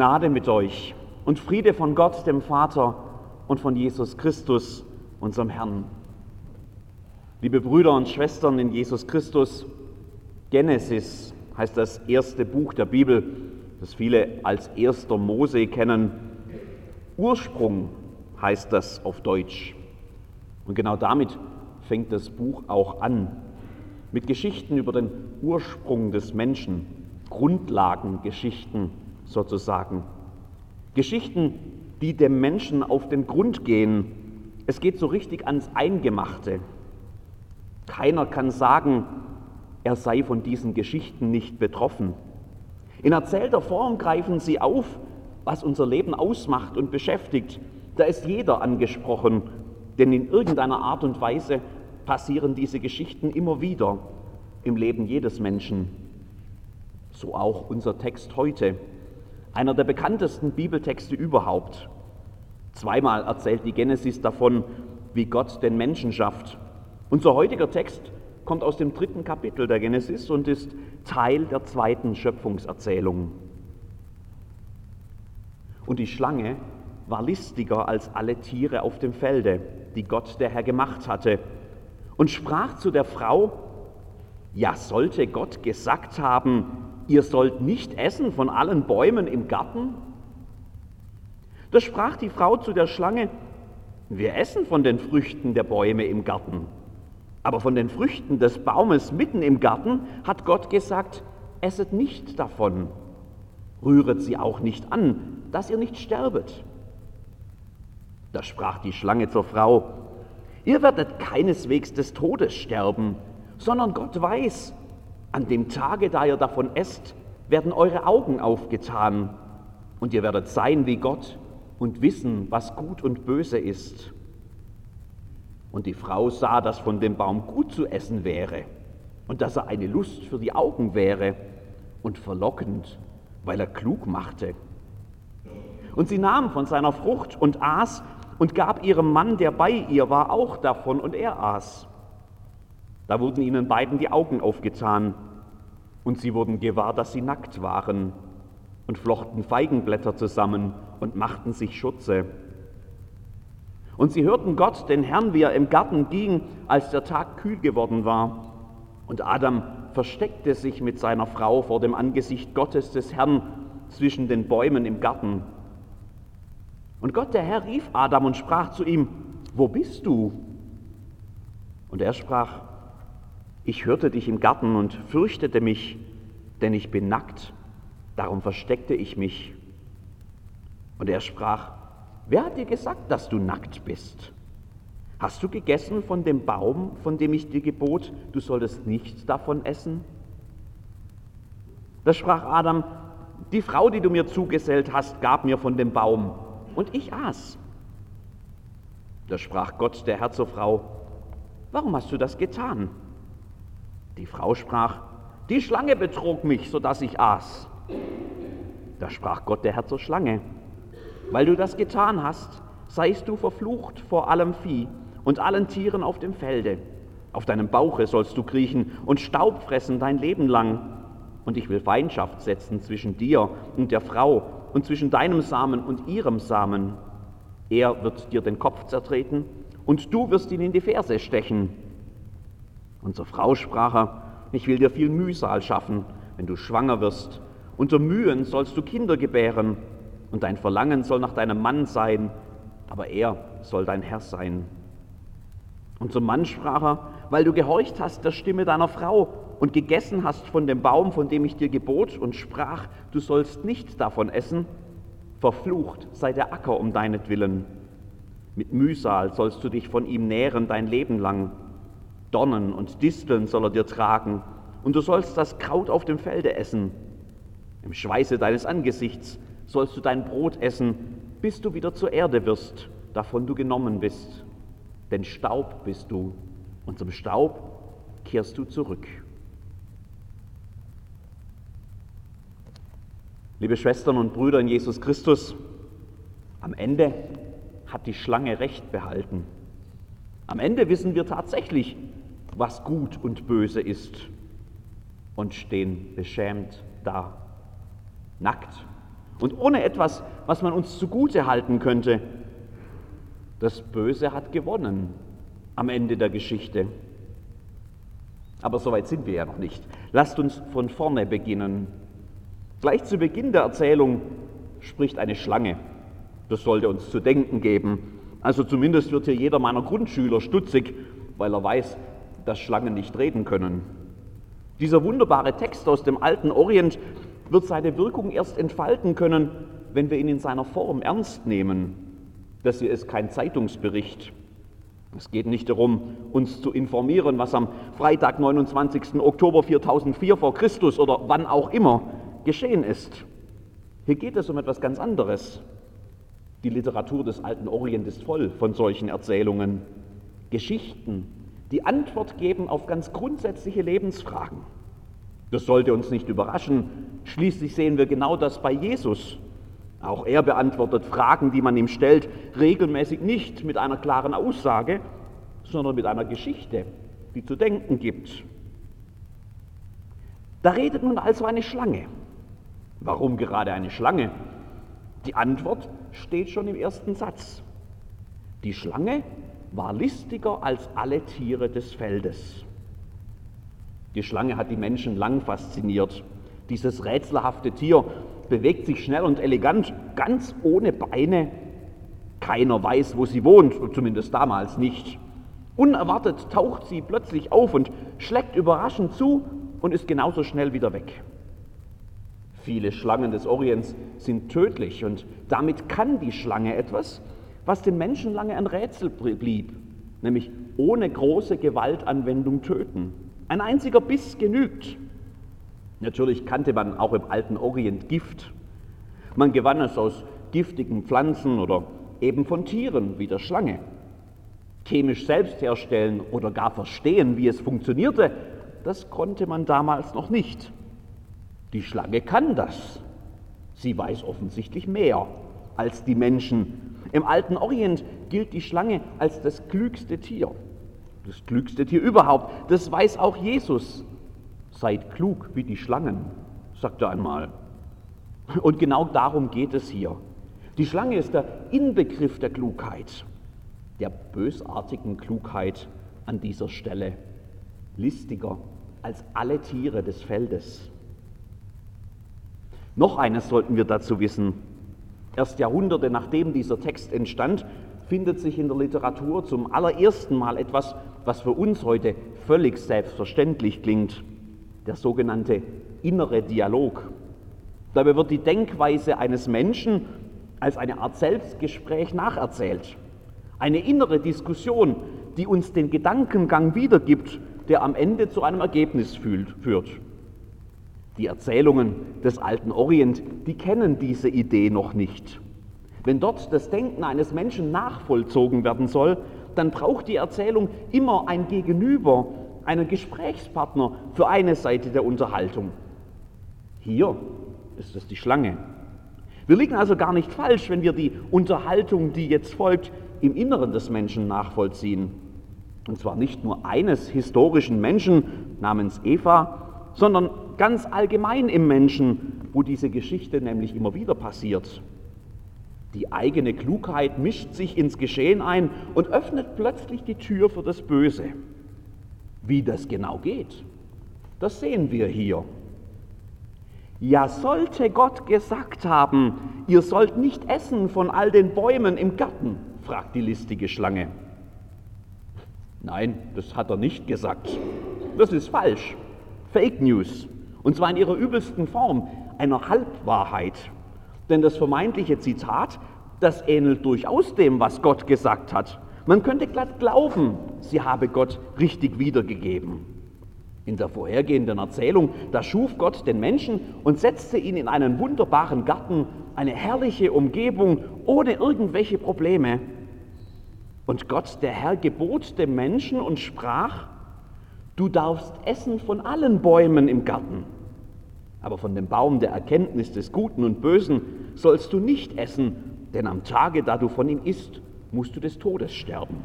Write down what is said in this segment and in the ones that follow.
Gnade mit euch und Friede von Gott, dem Vater und von Jesus Christus, unserem Herrn. Liebe Brüder und Schwestern in Jesus Christus, Genesis heißt das erste Buch der Bibel, das viele als erster Mose kennen. Ursprung heißt das auf Deutsch. Und genau damit fängt das Buch auch an, mit Geschichten über den Ursprung des Menschen, Grundlagengeschichten sozusagen. Geschichten, die dem Menschen auf den Grund gehen. Es geht so richtig ans Eingemachte. Keiner kann sagen, er sei von diesen Geschichten nicht betroffen. In erzählter Form greifen sie auf, was unser Leben ausmacht und beschäftigt. Da ist jeder angesprochen, denn in irgendeiner Art und Weise passieren diese Geschichten immer wieder im Leben jedes Menschen. So auch unser Text heute einer der bekanntesten Bibeltexte überhaupt. Zweimal erzählt die Genesis davon, wie Gott den Menschen schafft. Unser heutiger Text kommt aus dem dritten Kapitel der Genesis und ist Teil der zweiten Schöpfungserzählung. Und die Schlange war listiger als alle Tiere auf dem Felde, die Gott der Herr gemacht hatte, und sprach zu der Frau, ja sollte Gott gesagt haben, ihr sollt nicht essen von allen Bäumen im Garten? Da sprach die Frau zu der Schlange, wir essen von den Früchten der Bäume im Garten. Aber von den Früchten des Baumes mitten im Garten hat Gott gesagt, esset nicht davon, rühret sie auch nicht an, dass ihr nicht sterbet. Da sprach die Schlange zur Frau, ihr werdet keineswegs des Todes sterben, sondern Gott weiß, an dem Tage, da ihr davon esst, werden eure Augen aufgetan und ihr werdet sein wie Gott und wissen, was gut und böse ist. Und die Frau sah, dass von dem Baum gut zu essen wäre und dass er eine Lust für die Augen wäre und verlockend, weil er klug machte. Und sie nahm von seiner Frucht und aß und gab ihrem Mann, der bei ihr war, auch davon und er aß. Da wurden ihnen beiden die Augen aufgetan und sie wurden gewahr, dass sie nackt waren und flochten Feigenblätter zusammen und machten sich Schutze. Und sie hörten Gott, den Herrn, wie er im Garten ging, als der Tag kühl geworden war. Und Adam versteckte sich mit seiner Frau vor dem Angesicht Gottes des Herrn zwischen den Bäumen im Garten. Und Gott der Herr rief Adam und sprach zu ihm, wo bist du? Und er sprach, ich hörte dich im Garten und fürchtete mich, denn ich bin nackt, darum versteckte ich mich. Und er sprach, wer hat dir gesagt, dass du nackt bist? Hast du gegessen von dem Baum, von dem ich dir gebot, du solltest nicht davon essen? Da sprach Adam, die Frau, die du mir zugesellt hast, gab mir von dem Baum, und ich aß. Da sprach Gott, der Herr zur Frau, warum hast du das getan? Die Frau sprach, die Schlange betrog mich, so dass ich aß. Da sprach Gott der Herr zur Schlange, weil du das getan hast, seist du verflucht vor allem Vieh und allen Tieren auf dem Felde. Auf deinem Bauche sollst du kriechen und Staub fressen dein Leben lang. Und ich will Feindschaft setzen zwischen dir und der Frau und zwischen deinem Samen und ihrem Samen. Er wird dir den Kopf zertreten und du wirst ihn in die Ferse stechen. Und zur Frau sprach er, ich will dir viel Mühsal schaffen, wenn du schwanger wirst. Unter Mühen sollst du Kinder gebären, und dein Verlangen soll nach deinem Mann sein, aber er soll dein Herr sein. Und zum Mann sprach er, weil du gehorcht hast der Stimme deiner Frau und gegessen hast von dem Baum, von dem ich dir gebot, und sprach, du sollst nicht davon essen, verflucht sei der Acker um deinetwillen. Mit Mühsal sollst du dich von ihm nähren dein Leben lang. Dornen und Disteln soll er dir tragen, und du sollst das Kraut auf dem Felde essen. Im Schweiße deines Angesichts sollst du dein Brot essen, bis du wieder zur Erde wirst, davon du genommen bist. Denn Staub bist du, und zum Staub kehrst du zurück. Liebe Schwestern und Brüder in Jesus Christus, am Ende hat die Schlange recht behalten. Am Ende wissen wir tatsächlich, was gut und böse ist und stehen beschämt da, nackt und ohne etwas, was man uns zugute halten könnte. Das Böse hat gewonnen am Ende der Geschichte. Aber so weit sind wir ja noch nicht. Lasst uns von vorne beginnen. Gleich zu Beginn der Erzählung spricht eine Schlange. Das sollte uns zu denken geben. Also zumindest wird hier jeder meiner Grundschüler stutzig, weil er weiß, dass Schlangen nicht reden können. Dieser wunderbare Text aus dem alten Orient wird seine Wirkung erst entfalten können, wenn wir ihn in seiner Form ernst nehmen. Das hier ist kein Zeitungsbericht. Es geht nicht darum, uns zu informieren, was am Freitag, 29. Oktober 4004 vor Christus oder wann auch immer geschehen ist. Hier geht es um etwas ganz anderes. Die Literatur des alten Orient ist voll von solchen Erzählungen, Geschichten, die Antwort geben auf ganz grundsätzliche Lebensfragen. Das sollte uns nicht überraschen. Schließlich sehen wir genau das bei Jesus. Auch er beantwortet Fragen, die man ihm stellt, regelmäßig nicht mit einer klaren Aussage, sondern mit einer Geschichte, die zu denken gibt. Da redet nun also eine Schlange. Warum gerade eine Schlange? Die Antwort steht schon im ersten Satz. Die Schlange war listiger als alle Tiere des Feldes. Die Schlange hat die Menschen lang fasziniert. Dieses rätselhafte Tier bewegt sich schnell und elegant, ganz ohne Beine. Keiner weiß, wo sie wohnt, zumindest damals nicht. Unerwartet taucht sie plötzlich auf und schlägt überraschend zu und ist genauso schnell wieder weg. Viele Schlangen des Orients sind tödlich und damit kann die Schlange etwas, was den Menschen lange ein Rätsel blieb, nämlich ohne große Gewaltanwendung töten. Ein einziger Biss genügt. Natürlich kannte man auch im alten Orient Gift. Man gewann es aus giftigen Pflanzen oder eben von Tieren wie der Schlange. Chemisch selbst herstellen oder gar verstehen, wie es funktionierte, das konnte man damals noch nicht. Die Schlange kann das. Sie weiß offensichtlich mehr als die Menschen. Im alten Orient gilt die Schlange als das klügste Tier. Das klügste Tier überhaupt. Das weiß auch Jesus. Seid klug wie die Schlangen, sagt er einmal. Und genau darum geht es hier. Die Schlange ist der Inbegriff der Klugheit, der bösartigen Klugheit an dieser Stelle. Listiger als alle Tiere des Feldes. Noch eines sollten wir dazu wissen. Erst Jahrhunderte nachdem dieser Text entstand, findet sich in der Literatur zum allerersten Mal etwas, was für uns heute völlig selbstverständlich klingt, der sogenannte innere Dialog. Dabei wird die Denkweise eines Menschen als eine Art Selbstgespräch nacherzählt. Eine innere Diskussion, die uns den Gedankengang wiedergibt, der am Ende zu einem Ergebnis führt. Die Erzählungen des alten Orient, die kennen diese Idee noch nicht. Wenn dort das Denken eines Menschen nachvollzogen werden soll, dann braucht die Erzählung immer ein Gegenüber, einen Gesprächspartner für eine Seite der Unterhaltung. Hier ist es die Schlange. Wir liegen also gar nicht falsch, wenn wir die Unterhaltung, die jetzt folgt, im Inneren des Menschen nachvollziehen. Und zwar nicht nur eines historischen Menschen namens Eva, sondern ganz allgemein im Menschen, wo diese Geschichte nämlich immer wieder passiert. Die eigene Klugheit mischt sich ins Geschehen ein und öffnet plötzlich die Tür für das Böse. Wie das genau geht, das sehen wir hier. Ja, sollte Gott gesagt haben, ihr sollt nicht essen von all den Bäumen im Garten, fragt die listige Schlange. Nein, das hat er nicht gesagt. Das ist falsch. Fake News. Und zwar in ihrer übelsten Form, einer Halbwahrheit. Denn das vermeintliche Zitat, das ähnelt durchaus dem, was Gott gesagt hat. Man könnte glatt glauben, sie habe Gott richtig wiedergegeben. In der vorhergehenden Erzählung, da schuf Gott den Menschen und setzte ihn in einen wunderbaren Garten, eine herrliche Umgebung ohne irgendwelche Probleme. Und Gott, der Herr, gebot dem Menschen und sprach, Du darfst essen von allen Bäumen im Garten, aber von dem Baum der Erkenntnis des Guten und Bösen sollst du nicht essen, denn am Tage, da du von ihm isst, musst du des Todes sterben.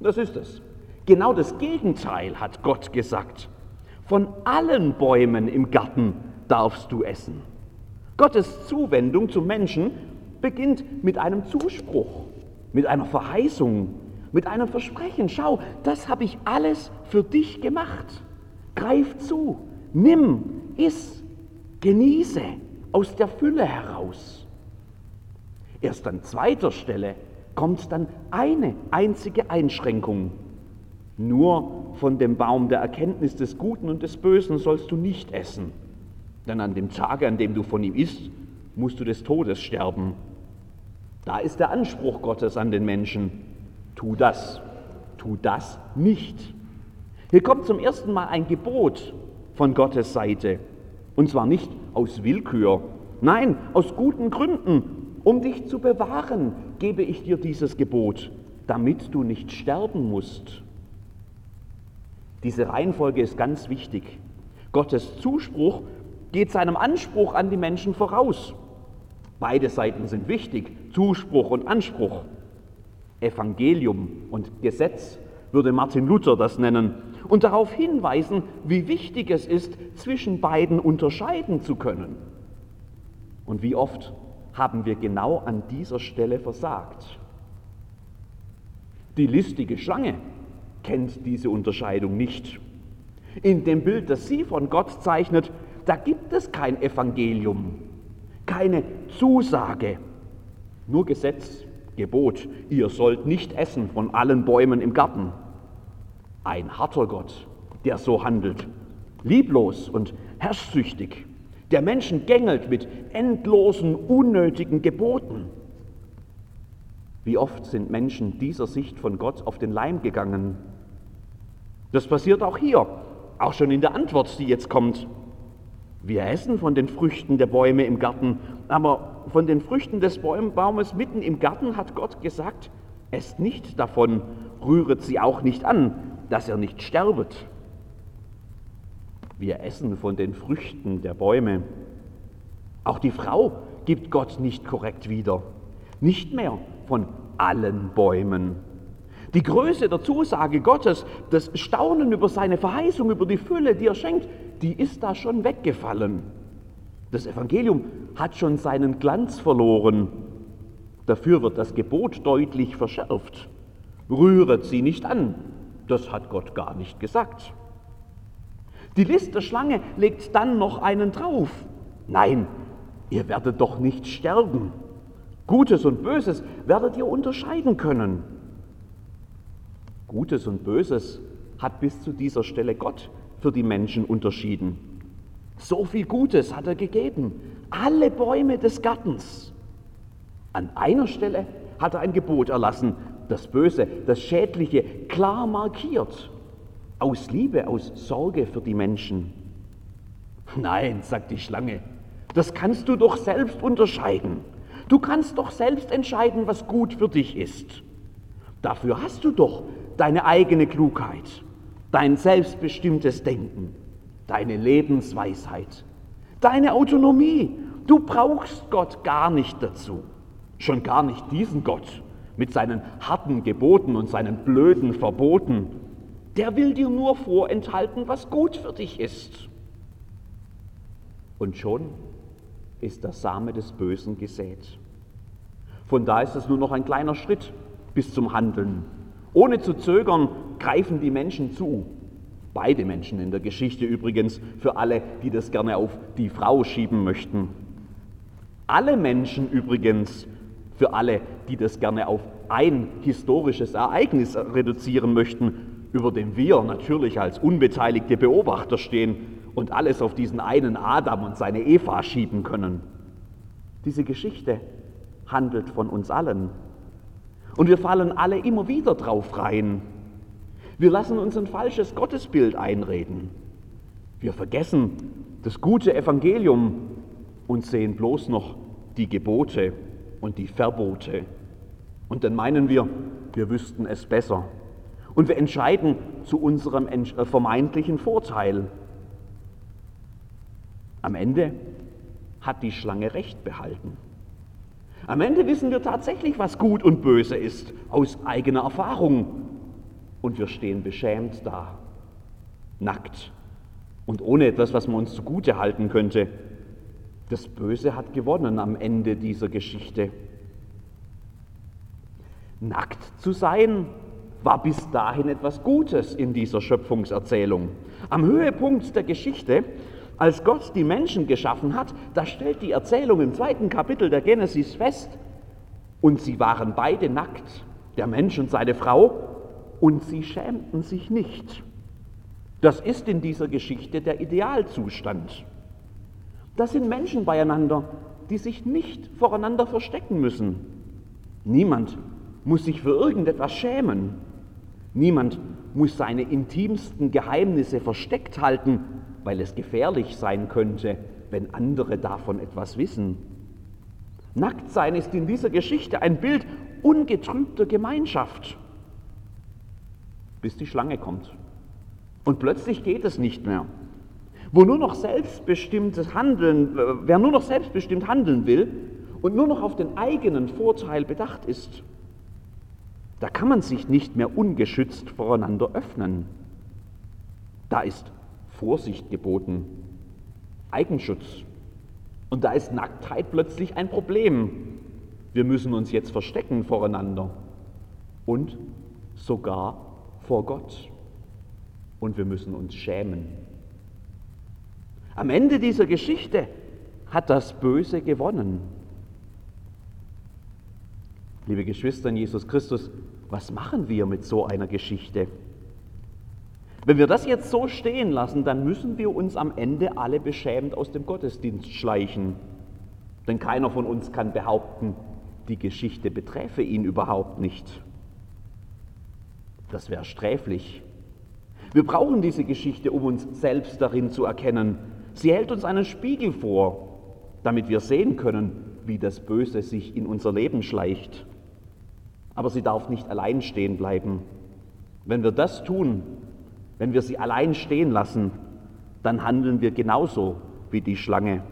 Das ist es. Genau das Gegenteil hat Gott gesagt. Von allen Bäumen im Garten darfst du essen. Gottes Zuwendung zum Menschen beginnt mit einem Zuspruch, mit einer Verheißung, mit einem Versprechen. Schau, das habe ich alles für dich gemacht. Greif zu, nimm, iss, genieße aus der Fülle heraus. Erst an zweiter Stelle kommt dann eine einzige Einschränkung. Nur von dem Baum der Erkenntnis des Guten und des Bösen sollst du nicht essen. Denn an dem Tage, an dem du von ihm isst, musst du des Todes sterben. Da ist der Anspruch Gottes an den Menschen. Tu das, tu das nicht. Hier kommt zum ersten Mal ein Gebot von Gottes Seite. Und zwar nicht aus Willkür, nein, aus guten Gründen. Um dich zu bewahren, gebe ich dir dieses Gebot, damit du nicht sterben musst. Diese Reihenfolge ist ganz wichtig. Gottes Zuspruch geht seinem Anspruch an die Menschen voraus. Beide Seiten sind wichtig, Zuspruch und Anspruch. Evangelium und Gesetz würde Martin Luther das nennen und darauf hinweisen, wie wichtig es ist, zwischen beiden unterscheiden zu können. Und wie oft haben wir genau an dieser Stelle versagt. Die listige Schlange kennt diese Unterscheidung nicht. In dem Bild, das sie von Gott zeichnet, da gibt es kein Evangelium, keine Zusage, nur Gesetz, Gebot, ihr sollt nicht essen von allen Bäumen im Garten. Ein harter Gott, der so handelt, lieblos und herrschsüchtig, der Menschen gängelt mit endlosen, unnötigen Geboten. Wie oft sind Menschen dieser Sicht von Gott auf den Leim gegangen? Das passiert auch hier, auch schon in der Antwort, die jetzt kommt. Wir essen von den Früchten der Bäume im Garten, aber von den Früchten des Baumes mitten im Garten hat Gott gesagt, esst nicht davon, rühret sie auch nicht an, dass ihr nicht sterbet. Wir essen von den Früchten der Bäume. Auch die Frau gibt Gott nicht korrekt wieder. Nicht mehr von allen Bäumen. Die Größe der Zusage Gottes, das Staunen über seine Verheißung, über die Fülle, die er schenkt, die ist da schon weggefallen. Das Evangelium hat schon seinen Glanz verloren. Dafür wird das Gebot deutlich verschärft. Rühret sie nicht an. Das hat Gott gar nicht gesagt. Die List der Schlange legt dann noch einen drauf. Nein, ihr werdet doch nicht sterben. Gutes und Böses werdet ihr unterscheiden können. Gutes und Böses hat bis zu dieser Stelle Gott für die Menschen unterschieden. So viel Gutes hat er gegeben. Alle Bäume des Gartens. An einer Stelle hat er ein Gebot erlassen, das Böse, das Schädliche klar markiert. Aus Liebe, aus Sorge für die Menschen. Nein, sagt die Schlange, das kannst du doch selbst unterscheiden. Du kannst doch selbst entscheiden, was gut für dich ist. Dafür hast du doch deine eigene Klugheit, dein selbstbestimmtes Denken, deine Lebensweisheit, deine Autonomie. Du brauchst Gott gar nicht dazu. Schon gar nicht diesen Gott mit seinen harten Geboten und seinen blöden Verboten. Der will dir nur vorenthalten, was gut für dich ist. Und schon ist der Same des Bösen gesät. Von da ist es nur noch ein kleiner Schritt bis zum Handeln. Ohne zu zögern greifen die Menschen zu. Beide Menschen in der Geschichte übrigens, für alle, die das gerne auf die Frau schieben möchten. Alle Menschen übrigens, für alle, die das gerne auf ein historisches Ereignis reduzieren möchten, über dem wir natürlich als unbeteiligte Beobachter stehen und alles auf diesen einen Adam und seine Eva schieben können. Diese Geschichte handelt von uns allen. Und wir fallen alle immer wieder drauf rein. Wir lassen uns ein falsches Gottesbild einreden. Wir vergessen das gute Evangelium und sehen bloß noch die Gebote und die Verbote. Und dann meinen wir, wir wüssten es besser. Und wir entscheiden zu unserem äh, vermeintlichen Vorteil. Am Ende hat die Schlange recht behalten. Am Ende wissen wir tatsächlich, was gut und böse ist, aus eigener Erfahrung. Und wir stehen beschämt da, nackt und ohne etwas, was man uns zugute halten könnte. Das Böse hat gewonnen am Ende dieser Geschichte. Nackt zu sein war bis dahin etwas Gutes in dieser Schöpfungserzählung. Am Höhepunkt der Geschichte, als Gott die Menschen geschaffen hat, da stellt die Erzählung im zweiten Kapitel der Genesis fest, und sie waren beide nackt, der Mensch und seine Frau, und sie schämten sich nicht. Das ist in dieser Geschichte der Idealzustand. Das sind Menschen beieinander, die sich nicht voreinander verstecken müssen. Niemand muss sich für irgendetwas schämen. Niemand muss seine intimsten Geheimnisse versteckt halten, weil es gefährlich sein könnte, wenn andere davon etwas wissen. Nacktsein ist in dieser Geschichte ein Bild ungetrübter Gemeinschaft, bis die Schlange kommt. Und plötzlich geht es nicht mehr. Wo nur noch selbstbestimmtes Handeln, äh, wer nur noch selbstbestimmt handeln will und nur noch auf den eigenen Vorteil bedacht ist, da kann man sich nicht mehr ungeschützt voreinander öffnen. Da ist Vorsicht geboten, Eigenschutz. Und da ist Nacktheit plötzlich ein Problem. Wir müssen uns jetzt verstecken voreinander und sogar vor Gott. Und wir müssen uns schämen. Am Ende dieser Geschichte hat das Böse gewonnen. Liebe Geschwister in Jesus Christus, was machen wir mit so einer Geschichte? Wenn wir das jetzt so stehen lassen, dann müssen wir uns am Ende alle beschämt aus dem Gottesdienst schleichen. Denn keiner von uns kann behaupten, die Geschichte beträfe ihn überhaupt nicht. Das wäre sträflich. Wir brauchen diese Geschichte, um uns selbst darin zu erkennen. Sie hält uns einen Spiegel vor, damit wir sehen können, wie das Böse sich in unser Leben schleicht. Aber sie darf nicht allein stehen bleiben. Wenn wir das tun, wenn wir sie allein stehen lassen, dann handeln wir genauso wie die Schlange.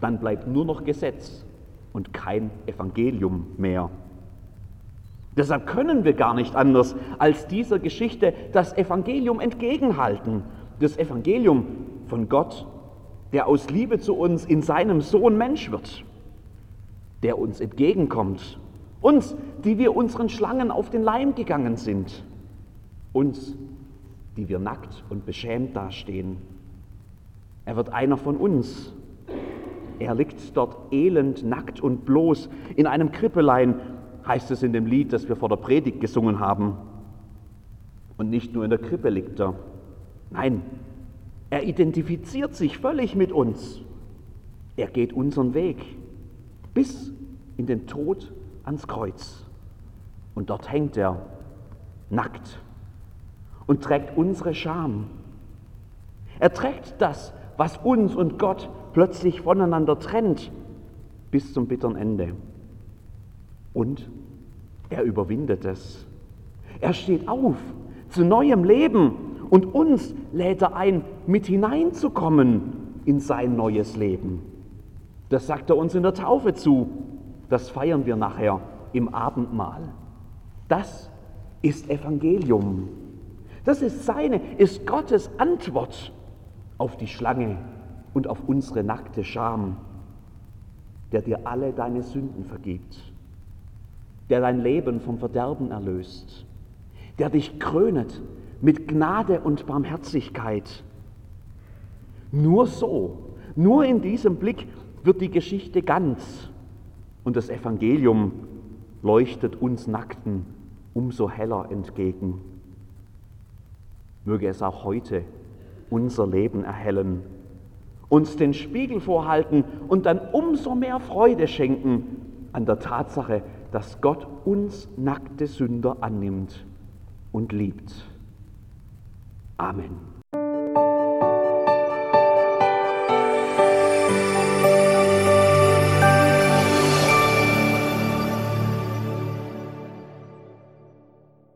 Dann bleibt nur noch Gesetz und kein Evangelium mehr. Deshalb können wir gar nicht anders, als dieser Geschichte das Evangelium entgegenhalten. Das Evangelium von Gott, der aus Liebe zu uns in seinem Sohn Mensch wird, der uns entgegenkommt uns, die wir unseren Schlangen auf den Leim gegangen sind. Uns, die wir nackt und beschämt dastehen. Er wird einer von uns. Er liegt dort elend, nackt und bloß in einem Krippelein, heißt es in dem Lied, das wir vor der Predigt gesungen haben. Und nicht nur in der Krippe liegt er. Nein, er identifiziert sich völlig mit uns. Er geht unseren Weg bis in den Tod ans Kreuz. Und dort hängt er nackt und trägt unsere Scham. Er trägt das, was uns und Gott plötzlich voneinander trennt, bis zum bitteren Ende. Und er überwindet es. Er steht auf zu neuem Leben und uns lädt er ein, mit hineinzukommen in sein neues Leben. Das sagt er uns in der Taufe zu das feiern wir nachher im Abendmahl. Das ist Evangelium. Das ist seine, ist Gottes Antwort auf die Schlange und auf unsere nackte Scham, der dir alle deine Sünden vergibt, der dein Leben vom Verderben erlöst, der dich krönet mit Gnade und Barmherzigkeit. Nur so, nur in diesem Blick wird die Geschichte ganz und das Evangelium leuchtet uns Nackten umso heller entgegen. Möge es auch heute unser Leben erhellen, uns den Spiegel vorhalten und dann umso mehr Freude schenken an der Tatsache, dass Gott uns nackte Sünder annimmt und liebt. Amen.